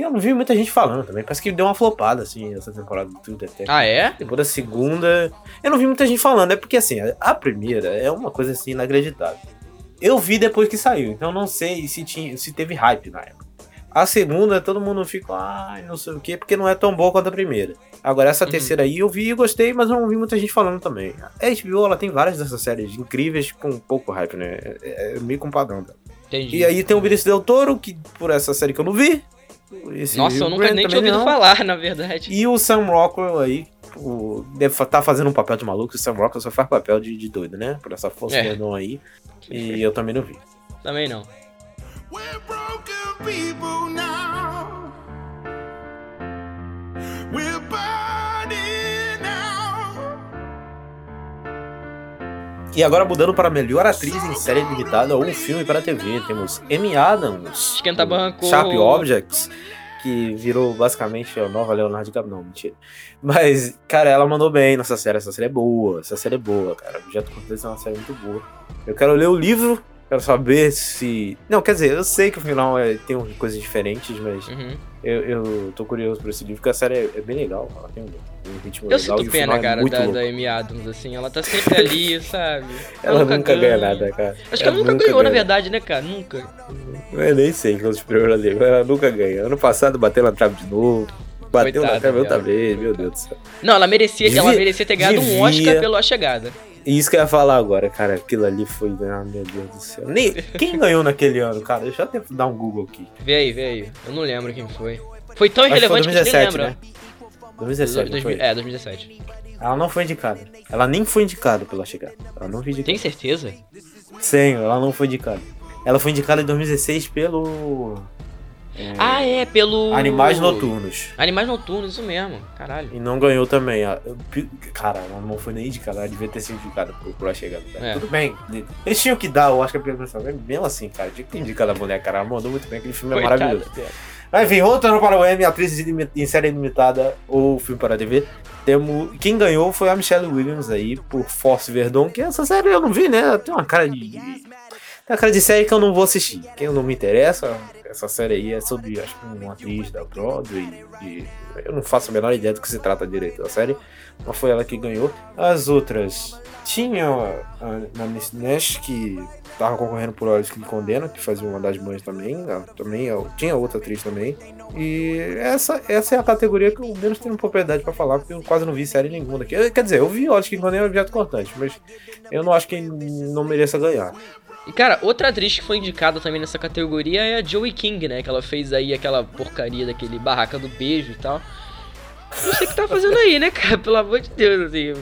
Que eu não vi muita gente falando também. Parece que deu uma flopada, assim, essa temporada do True Detective. Ah, é? Depois da segunda. Eu não vi muita gente falando, é porque assim, a- primeira é uma coisa assim inacreditável. Eu vi depois que saiu, então não sei se, tinha, se teve hype na época. A segunda, todo mundo fica, ai, não sei o quê, porque não é tão boa quanto a primeira. Agora, essa Uhum. terceira aí eu vi e gostei, mas eu não vi muita gente falando também. A HBO, ela tem várias dessas séries incríveis com pouco hype, né? É, é meio com padrão dela. Entendi. E aí tem o Vinícius Del Toro, que por essa série que eu não vi. Esse Nossa, eu nunca Grant nem tinha ouvido não. falar, na verdade. E o Sam Rockwell aí, o, deve estar tá fazendo um papel de maluco. O Sam Rockwell só faz papel de, de doido, né? Por essa força É. Edom aí. E eu também não vi. Também não. We're broken people now. We're burning E agora mudando para melhor atriz em série limitada ou filme para TV, temos Amy Adams. Esquenta banco. Sharp Objects, que virou basicamente a nova Leonardo DiCaprio. Não, mentira. Mas, cara, ela mandou bem nessa série. Essa série é boa. Essa série é boa, cara. Objeto Cortez é uma série muito boa. Eu quero ler o livro, quero saber se. Não, quer dizer, eu sei que o final é- tem coisas diferentes, mas Uhum. eu, eu tô curioso por esse livro, porque a série é, é bem legal. Ela tem um, um ritmo Eu legal e sinto pena, é cara, muito da, louco. da Amy Adams, assim. Ela tá sempre ali, sabe? Ela nunca, ganha nada, cara. Acho que ela nunca ganhou, na verdade, né, cara? Nunca. Eu nem sei quantos prêmios ela deu. Ela nunca ganha. Ano passado bateu na trave de novo. Bateu na Coitada trave outra vez, meu Deus do céu. Não, ela merecia, ela Devia- merecia ter ganhado um devia. Oscar pela chegada. Isso que eu ia falar agora, cara. Aquilo ali foi. Ah, meu Deus do céu. Nem... Quem ganhou naquele ano, cara? Deixa eu até dar um Google aqui. Vê aí, vê aí. Eu não lembro quem foi. Foi tão Acho que foi irrelevante que você nem 2017, lembra. né? 2017, não foi? É, 2017. Ela não foi indicada. Ela nem foi indicada pela chegada. Ela não foi indicada. Tem certeza? Sim, ela não foi indicada. Ela foi indicada em 2016 pelo. Ah, é, pelo. Animais Noturnos. Animais Noturnos, isso mesmo. Caralho. E não ganhou também. Eu- Cara, não foi nem indicada, ela devia ter sido indicada por, por a chegada. dela. É. Tudo bem. Eles tinham que dar, eu acho que a primeira pessoa. Mesmo assim, cara, tinha que ter indicado a mulher, cara. Ela mandou muito bem, aquele filme é maravilhoso. Mas enfim, voltando para o M, atriz em série limitada ou filme para TV. Temos, quem ganhou foi a Michelle Williams aí, por Force Verdon, que essa série eu não vi, né? Tem uma cara de. Tem uma cara de série que eu não vou assistir. Quem não me interessa, essa série aí é sobre, acho que uma atriz da Broadway. E eu não faço a menor ideia do que se trata direito da série. Mas foi ela que ganhou. As outras. Tinha a, a Miss Nash, que tava concorrendo por Olhos que Condena, que fazia uma das mães também. também tinha outra atriz também. E essa, essa é a categoria que eu menos tenho propriedade pra falar, porque eu quase não vi série nenhuma daqui. Eu- Quer dizer, eu vi Olhos que me Condena e Objeto Cortante, mas eu não acho que não mereça ganhar. E cara, outra atriz que foi indicada também nessa categoria é a Joey King, né? Que ela fez aí aquela porcaria daquele barraca do beijo e tal. Não sei o que tá fazendo aí, né, cara? Pelo amor de Deus, assim.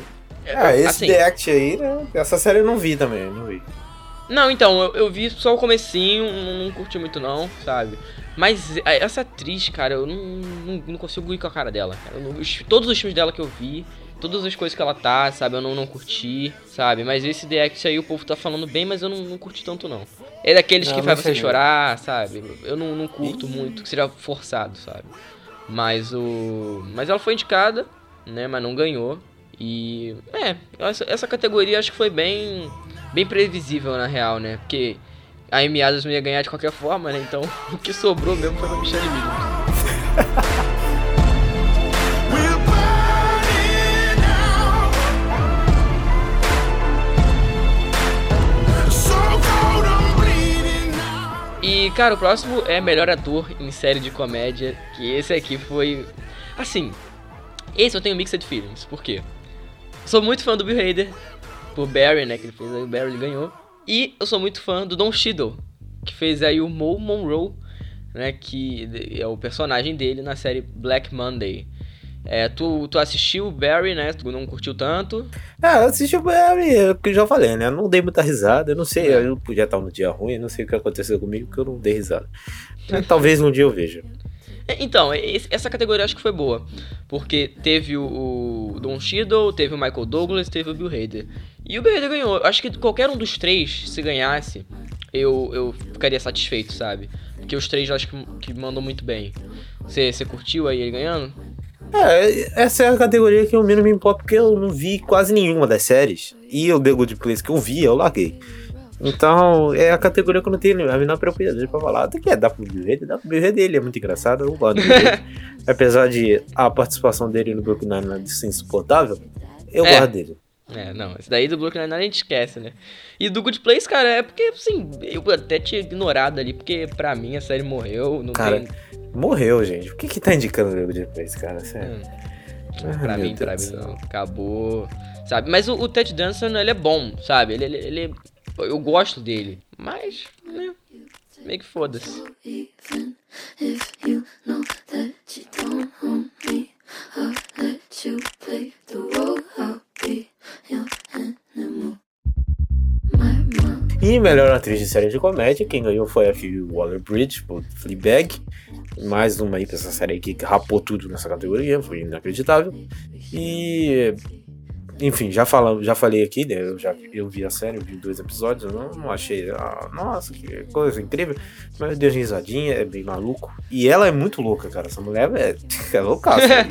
Ah, esse assim, The Act aí, né? Essa série eu não vi também, não vi. Não, então, eu, eu vi só o comecinho, não, não curti muito não, sabe? Mas essa atriz, cara, eu não, não, não consigo ir com a cara dela. não- os- todos os filmes dela que eu vi, todas as coisas que ela tá, sabe, eu não, não curti, sabe? Mas esse The Act aí o povo tá falando bem, mas eu não, não curti tanto não. É daqueles Não, que faz você não. chorar, sabe? Eu não, não curto muito, que seja forçado, sabe? Mas o. Mas ela foi indicada, né? Mas não ganhou. E. É, essa, essa categoria acho que foi bem. Bem previsível na real, né? Porque a Amy Adams não ia ganhar de qualquer forma, né? Então o que sobrou mesmo foi pra Michelle Williams. E, cara, o próximo é melhor ator em série de comédia. Que esse aqui foi. Assim. Esse eu tenho mixed feelings. Por quê? Sou muito fã do Bill Hader, por Barry, né, que ele fez aí, o Barry ganhou. E eu sou muito fã do Don Cheadle, que fez aí o Mo Monroe, né, que é o personagem dele na série Black Monday. É, tu, tu assistiu o Barry, né? Tu não curtiu tanto. Ah, eu assisti o Barry, é o que eu já falei, né? Eu não dei muita risada, eu não sei, eu podia estar no dia ruim, eu não sei o que aconteceu comigo, que eu não dei risada. Talvez um dia eu veja. É, Então, essa categoria acho que foi boa. Porque teve o, Don Cheadle, teve o Michael Douglas, teve o Bill Hader. E o Bill Hader ganhou. Eu Acho que qualquer um dos três, se ganhasse, eu, eu ficaria satisfeito, sabe? Porque os três eu acho que, que mandam muito bem. Você curtiu aí ele ganhando? É, essa é a categoria que eu menos me importo, porque eu não vi quase nenhuma das séries. E o The Good Place que eu vi, eu larguei. Então, é a categoria que eu não tenho a menor propriedade pra falar. Até que é, dá pro Hader, dá pro Bill Hader, ele é muito engraçado, eu gosto Hader. Apesar de a participação dele no Brooklyn Nine-Nine ser insuportável, eu É. gosto dele. É, não, esse daí do Brooklyn Nine-Nine a gente esquece, né? E do Good Place, cara, é porque, assim, eu até tinha ignorado ali, porque pra mim a série morreu, não Cara, tem... Morreu, gente. Por que que tá indicando o Good Place, cara? Sério. Hum. Ah, pra mim, pra Deus mim do céu. não. Acabou. Sabe? Mas o, o Ted Danson, ele é bom, sabe? Ele, ele, ele- Eu gosto dele. Mas, né? Meio que foda-se. E melhor atriz de série de comédia, quem ganhou foi a Phoebe Waller-Bridge, por Fleabag. Mais uma aí pra essa série que rapou tudo nessa categoria, foi inacreditável. E... Enfim, já, falamos, já falei aqui, né? Eu, já, eu vi a série, eu vi dois episódios, eu não, não achei... ah, nossa, que coisa incrível. Mas deu risadinha, é bem maluco. E ela é muito louca, cara. Essa mulher é, é loucaça.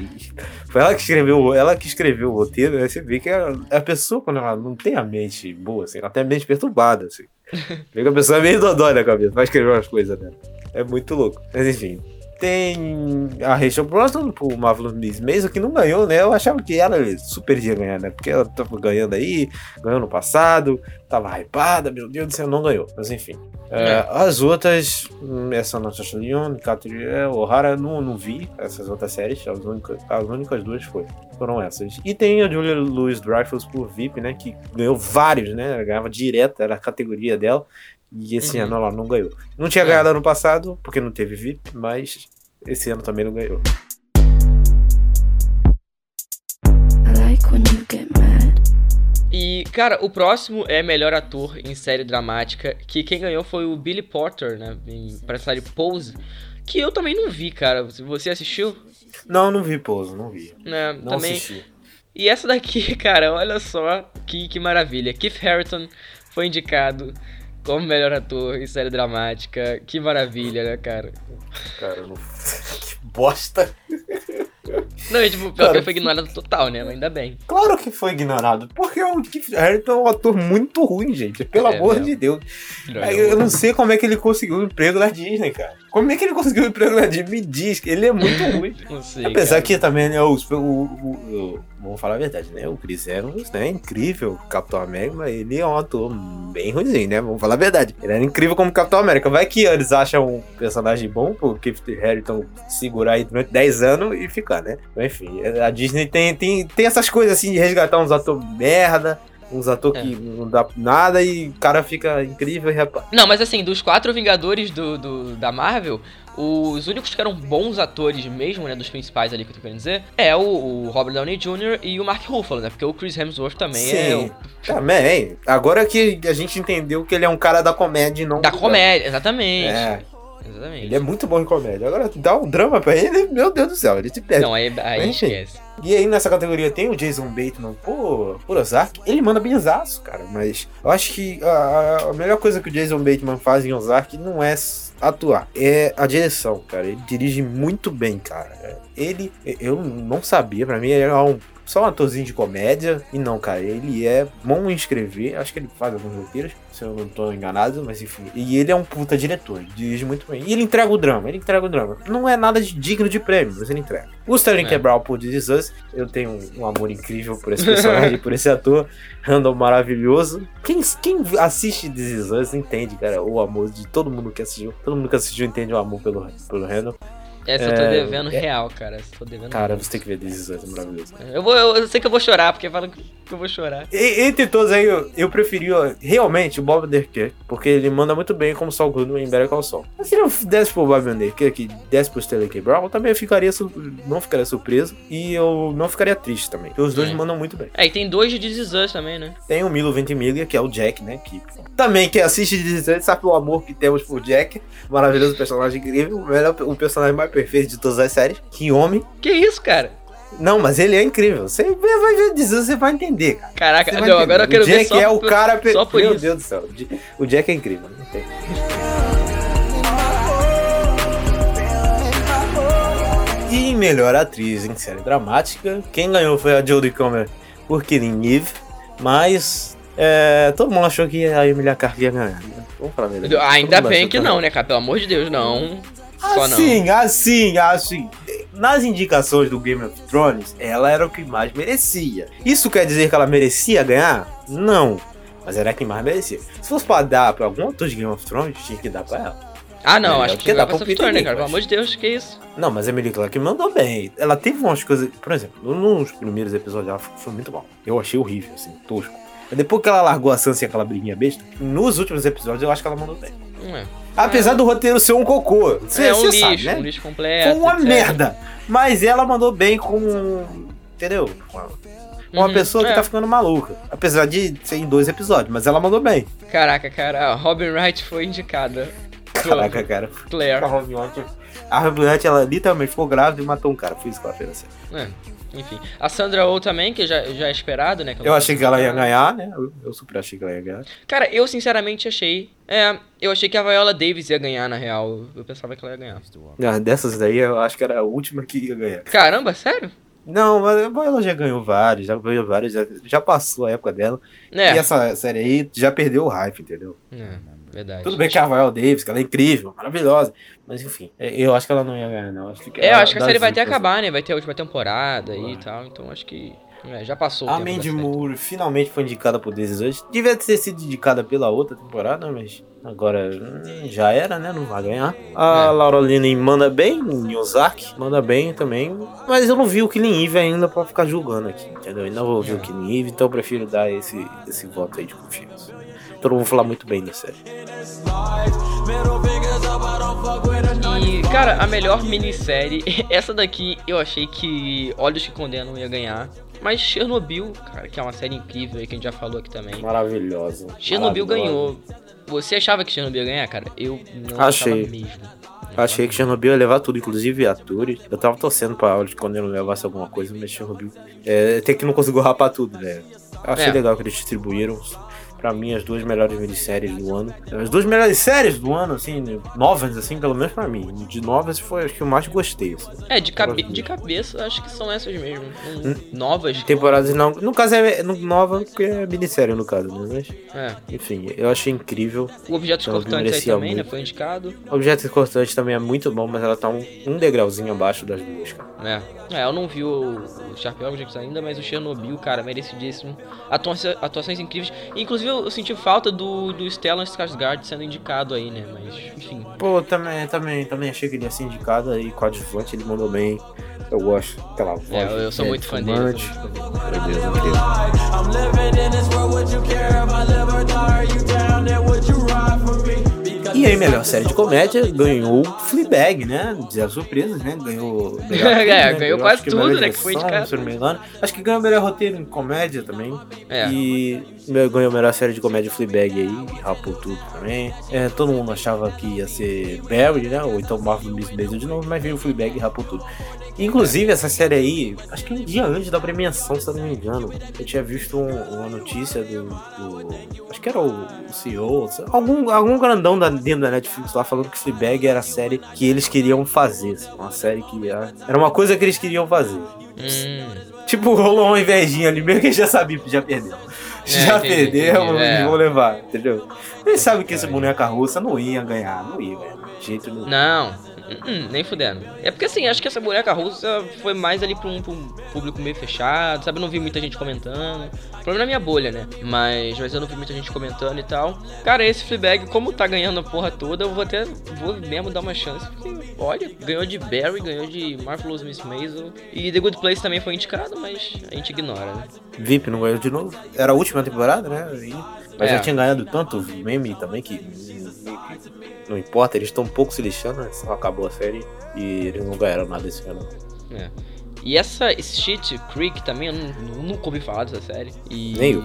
E foi ela que escreveu, ela que escreveu o roteiro, né? Você vê que a, a pessoa, quando ela não tem a mente boa, assim, ela tem a mente perturbada, assim. Vê que a pessoa é meio dodói na cabeça, vai escrever umas coisas dela. É muito louco. Mas enfim. Tem a Rachel Brosnan por Marvelous Miss Maisel, que não ganhou, né? Eu achava que ela super ia ganhar, né? Porque ela tava ganhando aí, ganhou no passado, tava hypada, meu Deus do céu, não ganhou. Mas enfim. É, as outras, hum, essa Natasha Lyonne, Catherine O'Hara, não, não vi essas outras séries, as únicas, as únicas duas foi, foram essas. E tem a Julia Louis Dreyfus por VIP, né, que ganhou vários, né, ela ganhava direto, era a categoria dela, e esse Uhum. ano ela não ganhou. Não tinha É. ganhado ano passado, porque não teve VIP, mas esse ano também não ganhou. E, cara, o próximo é melhor ator em série dramática, que quem ganhou foi o Billy Porter, né? Em, pra série Pose. Que eu também não vi, cara. Você- Você assistiu? Não, não vi Pouso, não vi. Né, Não também. assisti. E essa daqui, cara, olha só que, que maravilha. Keith Harrington foi indicado como melhor ator em série dramática. Que maravilha, né, cara? Cara, eu não... que bosta. Não, e, tipo, pior que foi ignorado total, né? Mas ainda bem. Claro que foi ignorado, porque o Keith Harington é um ator muito ruim, gente. Pelo É amor mesmo. de Deus. Droga. Eu não sei como é que ele conseguiu um emprego na Disney, cara. Como é que ele conseguiu um emprego na Disney? Me diz, ele é muito ruim. Não sei. Apesar cara. que também, né, o, o- o- Vamos falar a verdade, né? O Chris Evans, né? Incrível, Capitão América, mas ele é um ator bem ruimzinho, né? Vamos falar a verdade. Ele era incrível como Capitão América. Vai que eles acham um personagem bom pro Keith Harington segurar aí durante 10 anos e ficar, né? Enfim, a Disney tem, tem, tem essas coisas assim de resgatar uns atores merda, uns atores É. que não dá nada e o cara fica incrível e rapaz. Não, mas assim, dos quatro Vingadores do, do- da Marvel, os únicos que eram bons atores mesmo, né, dos principais ali que eu tô querendo dizer, é o, o Robert Downey Jr. e o Mark Ruffalo, né? Porque o Chris Hemsworth também é o, Também. Agora que a gente entendeu que ele é um cara da comédia e não da comédia, exatamente. É, Exatamente. ele é muito bom em comédia. Agora, dá um drama pra ele, meu Deus do céu, ele te perde. Não, aí, aí esquece. E aí nessa categoria tem o Jason Bateman por, por Ozark. Ele manda benzaço, cara. Mas eu acho que a, a melhor coisa que o Jason Bateman faz em Ozark não é atuar, é a direção, cara. Ele dirige muito bem, cara. Ele, eu não sabia, pra mim ele era um só um atorzinho de comédia. E não, cara, ele é bom em escrever. Acho que ele faz alguns roteiros, se eu não tô enganado, mas enfim. E ele é um puta diretor, ele dirige muito bem. E ele entrega o drama, ele entrega o drama. Não é nada de digno de prêmio, mas ele entrega. O Sterling É. Por This Is Us, eu tenho um, um amor incrível por esse personagem, por esse ator. Randall maravilhoso. Quem, quem assiste This Is Us entende, cara, o amor de todo mundo que assistiu. Todo mundo que assistiu entende o amor pelo, pelo Randall. Essa eu tô É, devendo é- real, cara. Essa eu tô devendo Cara, muito. você tem que ver This Is Us, é maravilhoso. Eu, vou, eu, eu sei que eu vou chorar, porque falam que eu vou chorar. E- entre todos aí, eu, eu preferi ó, realmente o Bob Underker, porque ele manda muito bem como Saul Goodman em Better Call Saul. Mas se não desse pro Bob Underker, que desse pro Stanley K. Brown, eu também ficaria não ficaria surpreso e eu não ficaria triste também. Porque os dois É. mandam muito bem. É, e tem dois de This Is Us também, né? Tem o Milo Ventimiglia, que é o Jack, né? Que também quem assiste This Is Us sabe o amor que temos por Jack. Maravilhoso personagem incrível, o melhor- o personagem mais perfeito de todas as séries. Que homem. Que isso, cara? Não, mas ele é incrível. Você vai ver Us, você vai entender, cara. Caraca, não, agora eu entender. quero o Jack ver só é o por- cara. pe- só por Meu isso. Deus do céu. O Jack é incrível. Não tem. E melhor atriz em série dramática. Quem ganhou foi a Jodie Comer por Killing Eve. Mas é, todo mundo achou que a Emilia Clarke ia ganhar. né? Vamos falar. Todo Ainda bem que não, né, cara? Pelo amor de Deus, não. Só não. Assim, assim, assim. Nas indicações do Game of Thrones, ela era o que mais merecia. Isso quer dizer que ela merecia ganhar? Não. Mas era quem mais merecia. Se fosse pra dar pra algum outro de Game of Thrones, tinha que dar pra ela. Ah, não, acho que que dá pra Soft Turner, Peter cara. Pelo amor de Deus, que isso? Não, mas a Emily Clarke mandou bem. Ela teve umas coisas. Por exemplo, nos primeiros episódios ela foi muito bom. Eu achei horrível, assim, tosco. Mas Depois que ela largou a Sansa e aquela briguinha besta, nos últimos episódios eu acho que ela mandou bem. É. Apesar do roteiro ser um cocô. Você é um sabe, lixo, né? um lixo completo. Foi uma etc. merda. Mas ela mandou bem com. Entendeu? Uma Uhum, pessoa que é. tá ficando maluca. Apesar de ser em dois episódios, mas ela mandou bem. Caraca, cara, a Robin Wright foi indicada. Caraca, cara. Claire. A Robin Wright, a Robin Wright, ela literalmente ficou grávida e matou um cara. Foi isso que ela fez. assim. É, enfim. A Sandra Oh também, que já, já é esperado, né? Eu achei que ela ia ganhar, né? Eu, eu super achei que ela ia ganhar. Cara, eu sinceramente achei. É, eu achei que a Viola Davis ia ganhar, na real. Eu pensava que ela ia ganhar. Ah, dessas daí, eu acho que era a última que ia ganhar. Caramba, sério? Não, mas ela já ganhou vários, já ganhou vários, já, já passou a época dela. É. E essa série aí já perdeu o hype, entendeu? É, verdade. Tudo bem que a Viola Davis, que ela é incrível, maravilhosa. Mas enfim, é, eu acho que ela não ia ganhar, não. Acho que É, eu acho que a série vai até acabar, né? Vai ter a última temporada e tal. Então acho que. É, já passou A Mandy. Moore finalmente foi indicada por This Is Us. Devia ter sido indicada pela outra temporada, mas agora hum, já era, né? Não vai ganhar. A É. Laura Linney manda bem em Ozark, manda bem também. Mas eu não vi o Killing Eve ainda pra ficar julgando aqui, entendeu? Ainda vou ver o Killing Eve, então eu prefiro dar esse, esse voto aí de confiança. Todo mundo falar muito bem da série. E, cara, a melhor minissérie, essa daqui eu achei que Olhos que Condenam ia ganhar. Mas Chernobyl, cara, que é uma série incrível aí que a gente já falou aqui também. Maravilhosa. Chernobyl maravilhosa. ganhou. Você achava que Chernobyl ia ganhar, cara? Eu não Achei. achava mesmo. Achei que Chernobyl ia levar tudo, inclusive atores. Eu tava torcendo pra quando ele levasse alguma coisa, mas Chernobyl. É, até que não conseguiu rapar tudo, né? Achei É. legal que eles distribuíram. Pra mim, as duas melhores minisséries do ano. As duas melhores séries do ano, assim, né? novas, assim, pelo menos pra mim. De novas foi as que eu mais gostei. Assim. É, de, cabe de cabeça, acho que são essas mesmo. Hum. Novas. Temporadas não. No caso é no- nova, porque é minissérie no caso, né? Mas, É. enfim, eu achei incrível. O Objetos Chernobyl Cortantes também, né? muito. Foi indicado. Objetos Cortantes também é muito bom, mas ela tá um, um degrauzinho abaixo das duas, cara. É. É, eu não vi o, o Sharp Objects ainda, mas o Chernobyl, cara, merecidíssimo. Atuações, atuações incríveis. Inclusive, eu senti falta do, do Stellan Skarsgård sendo indicado aí, né? Mas, enfim. Pô, também, também, também achei que ele ia ser indicado aí, coadjuvante, ele mandou bem. Eu gosto daquela voz. É, eu, eu sou né, muito fã dele. eu fumante. sou muito fã dele. Meu Deus, incrível. I'm living in this world, would you care if I live or die? Are you down there? Would you ride for me? Because E aí, melhor série de comédia, ganhou Fleabag, né? Zero surpresas, né? Ganhou. É, ganhou quase tudo, né, que foi indicado. Acho que ganhou melhor roteiro em comédia também. É. E ganhou melhor série de comédia Fleabag aí, rapou tudo também. É, todo mundo achava que ia ser Barry, né? Ou então Marvel Miss Maisel de novo, mas veio o Fleabag e rapou tudo. Inclusive, essa série aí, acho que um dia antes da premiação, se eu não me engano, eu tinha visto um- uma notícia do, do- Acho que era o, o CEO, algum, algum grandão da, dentro da Netflix lá falando que Fleabag era a série que eles queriam fazer. assim, uma série que era, era uma coisa que eles queriam fazer. Hum, Tipo, rolou uma invejinha ali, meio que já sabia que já perdeu. Já entendi, perdeu, entendi, é. vão levar, entendeu? Eles sabem que esse boneca russa não ia ganhar, não ia ganhar, de jeito nenhum. não. Hum, nem fudendo. É porque assim, acho que essa boneca russa foi mais ali pra um, pra um público meio fechado, sabe? Eu não vi muita gente comentando. Problema na minha bolha, né? Mas, mas eu não vi muita gente comentando e tal. Cara, esse Fleabag, como tá ganhando a porra toda, eu vou até. Vou mesmo dar uma chance. Porque, olha, ganhou de Barry, ganhou de Marvelous Miss Maisel. E The Good Place também foi indicado, mas a gente ignora, né? VIP não ganhou de novo. Era a última temporada, né? E- Mas É. já tinha ganhado tanto meme também que não importa, eles estão um pouco se lixando, né? Só acabou a série e eles não ganharam nada esse ano. É. E essa Shit Creek também, eu nu- nunca ouvi falar dessa série. E. Nem eu.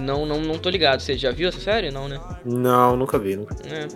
Não, não, não tô ligado. Você já viu essa série? Não, né? Não, nunca vi, nunca. É.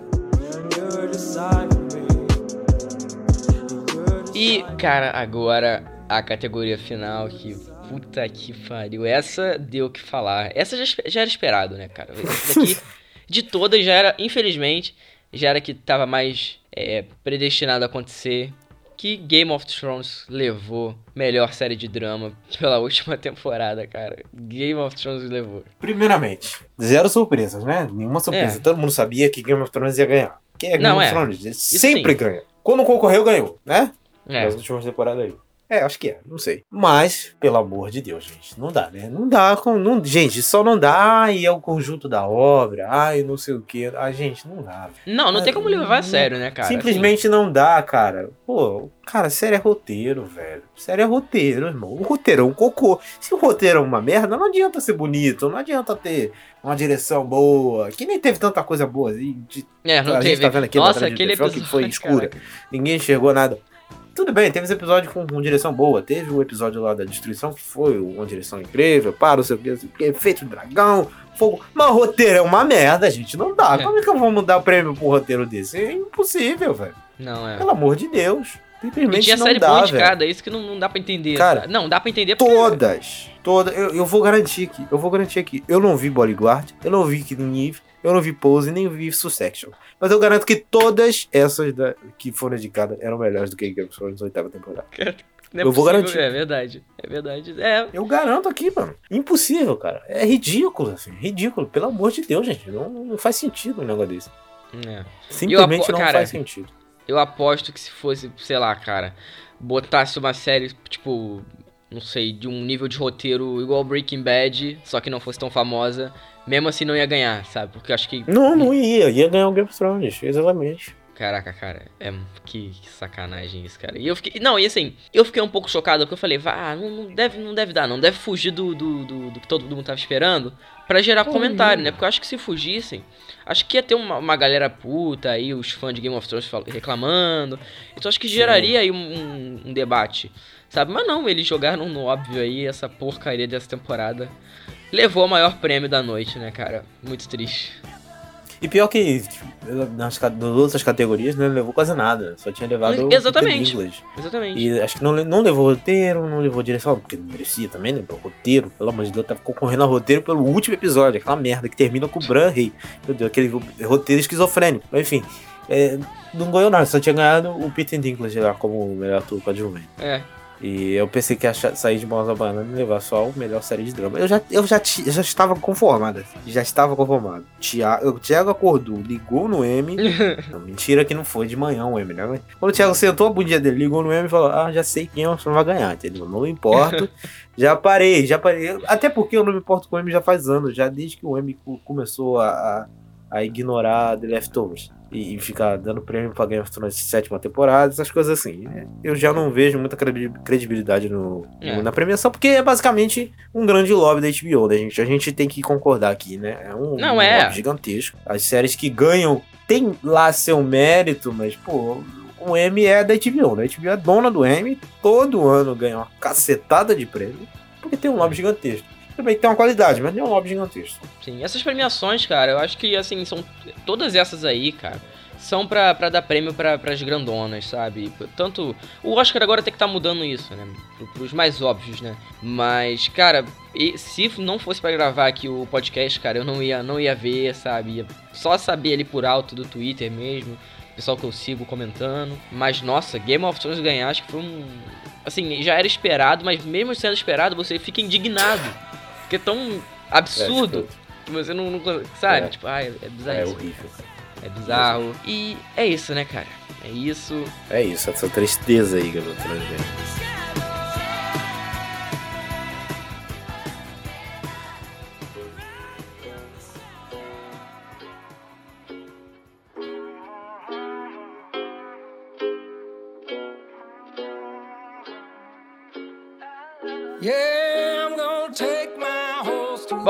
E, cara, agora a categoria final que. Puta que pariu. Essa deu o que falar. Essa já, já era esperado, né, cara? Essa daqui, de todas, já era, infelizmente, já era que tava mais é, predestinado a acontecer. Que Game of Thrones levou melhor série de drama pela última temporada, cara. Game of Thrones levou. Primeiramente, zero surpresas, né? Nenhuma surpresa. É. Todo mundo sabia que Game of Thrones ia ganhar. Que é Game Não, of é. Thrones? Sempre ganha. Quando concorreu, ganhou, né? É. Nas últimas temporadas aí. É, acho que é, não sei. Mas, pelo amor de Deus, gente, não dá, né? Não dá com. Não, gente, só não dá. Ai, é o conjunto da obra. Ai, não sei o quê. Ai, gente, não dá. velho. Não, não tem como levar a sério, né, cara? Simplesmente não dá, cara. Pô, cara, série é roteiro, velho. Série é roteiro, irmão. O roteiro é um cocô. Se o roteiro é uma merda, não adianta ser bonito, não adianta ter uma direção boa. Que nem teve tanta coisa boa. assim, de- É, não a teve. gente tá vendo aqui Nossa, de aquele episódio que foi escura. Ninguém enxergou nada. Tudo bem, teve esse episódio com, com direção boa. Teve o episódio lá da destruição, que foi uma direção incrível. Para, o que, efeito dragão, fogo. Mas o roteiro é uma merda, gente. Não dá. É. Como é que eu vou mudar o prêmio pro roteiro desse? É impossível, velho. Não, é. Pelo amor de Deus. E Simplesmente tinha não série dá, boa indicada, é isso que não, não dá pra entender. Cara, sabe? não, dá pra entender porque... Todas. Todas. Eu, eu vou garantir aqui. Eu vou garantir aqui. Eu não vi Bodyguard. Eu não vi Killing Eve. Eu não vi Pose. Nem vi Succession. Mas eu garanto que todas essas da- que foram indicadas eram melhores do que Game of Thrones na oitava temporada. É eu vou possível, garantir. É verdade, é verdade. É, Eu garanto aqui, mano. Impossível, cara. É ridículo, assim. Ridículo. Pelo amor de Deus, gente. Não, não faz sentido um negócio desse. é. Simplesmente apo- não cara, faz sentido. Eu aposto que se fosse, sei lá, cara, botasse uma série, tipo, não sei, de um nível de roteiro igual Breaking Bad, só que não fosse tão famosa, mesmo assim não ia ganhar, sabe? Porque eu acho que. Não, não ia. Ia ganhar o Game of Thrones. Exatamente. Caraca, cara, é que, que sacanagem isso, cara. E eu fiquei. Não, e assim, eu fiquei um pouco chocado porque eu falei, vá, não, não deve, não deve dar, não deve fugir do, do, do, do que todo mundo tava esperando pra gerar comentário, né? Porque eu acho que se fugissem, acho que ia ter uma, uma galera puta aí, os fãs de Game of Thrones reclamando. Então acho que geraria aí um, um- um debate, sabe? Mas não, eles jogaram no óbvio aí essa porcaria dessa temporada. Levou o maior prêmio da noite, né, cara? Muito triste. E pior que nas, ca- nas outras categorias não levou quase nada. Só tinha levado o Exatamente. Exatamente. E acho que não, não levou roteiro, não levou direção, porque não merecia também, né? Roteiro, pelo amor de Deus, tava concorrendo ao roteiro pelo último episódio, aquela merda que termina com o Bran Rei. Meu Deus, aquele ro- roteiro esquizofrênico. Mas enfim, é, não ganhou nada, só tinha ganhado o Peter Dinklage lá como melhor ator coadjuvante. É. E eu pensei que ia sair de Mãos da Banana e levar só o melhor série de drama. Eu já, eu já, eu já estava conformado. assim, Já estava conformado. Tiago, o Thiago acordou, ligou no M. não, mentira que não foi de manhã o M, né? Quando o Thiago sentou a bundinha dele, ligou no M e falou: Ah, já sei quem é, você não vai ganhar, entendeu? Não me importo. já parei, já parei. Até porque eu não me importo com o M já faz anos, já desde que o M co- começou a, a, a ignorar The Leftovers. E, e ficar dando prêmio pra Game of Thrones sétima temporada, essas coisas assim. Eu já não vejo muita credi- credibilidade no- É. na premiação, porque é basicamente um grande lobby da HBO, né, gente? A gente tem que concordar aqui, né? É um, Não, um é. lobby gigantesco. As séries que ganham tem lá seu mérito, mas, pô, o M é da HBO, né? A HBO é dona do M, todo ano ganha uma cacetada de prêmio, porque tem um lobby gigantesco. Também tem uma qualidade, mas não é um lobby gigantesco. Sim, essas premiações, cara, eu acho que, assim, são. Todas essas aí, cara, são pra, pra dar prêmio pra, pras grandonas, sabe? Tanto. O Oscar agora tem que tá mudando isso, né? Pro, pros mais óbvios, né? Mas, cara, se não fosse pra gravar aqui o podcast, cara, eu não ia, não ia ver, sabe? Ia só saber ali por alto do Twitter mesmo. Pessoal que eu sigo comentando. Mas, nossa, Game of Thrones ganhar, acho que foi um. Assim, já era esperado, mas mesmo sendo esperado, você fica indignado. Porque é tão absurdo que você não, não sabe? É. Tipo, ai, é bizarro. É horrível. É bizarro. E é isso, né, cara? É isso. É isso, essa tristeza aí, garoto. né?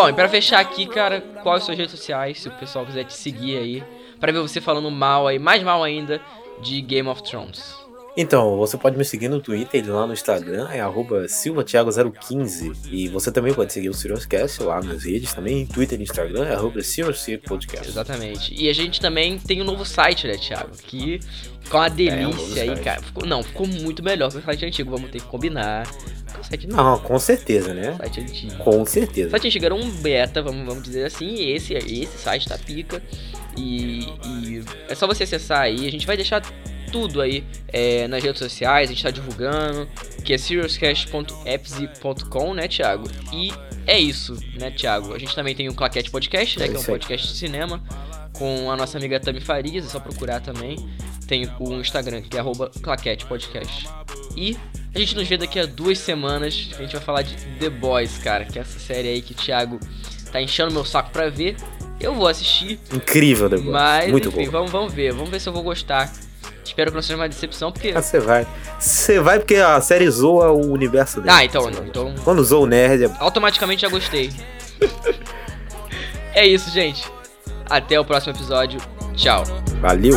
Bom, e pra fechar aqui, cara, quais as suas redes sociais, se o pessoal quiser te seguir aí, pra ver você falando mal aí, mais mal ainda, de Game of Thrones. Então, você pode me seguir no Twitter e lá no Instagram, é arroba silvatiago015. E você também pode seguir o SiriusCast lá nas redes também, Twitter e Instagram, é arroba Podcast. Exatamente. E a gente também tem um novo site, né, Thiago? Que ficou uma É, delícia aí, site. cara. Ficou, não, ficou muito melhor que o site antigo, vamos ter que combinar. O site Não, com certeza, né? site antigo. Com O certeza. site antigo era um beta, vamos, vamos dizer assim, e esse, esse site tá pica. E, e é só você acessar aí, a gente vai deixar tudo aí é, nas redes sociais, a gente tá divulgando, que é seriouscast.epsi.com, né, Thiago? E é isso, né, Thiago? A gente também tem o Claquete Podcast, né, É que é um podcast de cinema, com a nossa amiga Tami Farias, é só procurar também. Tem o Instagram, que é arroba Claquete Podcast. E a gente nos vê daqui a duas semanas, a gente vai falar de The Boys, cara, que é essa série aí que o Thiago tá enchendo meu saco pra ver. Eu vou assistir, Incrível, The Boys. mas Muito enfim, bom. vamos, vamos ver. Vamos ver se eu vou gostar. Espero que não seja uma decepção, porque. Ah, você vai. Você vai porque a série zoa o universo dele. Ah, então, então Quando zoa o nerd, é automaticamente já gostei. é isso, gente. Até o próximo episódio. Tchau. valeu.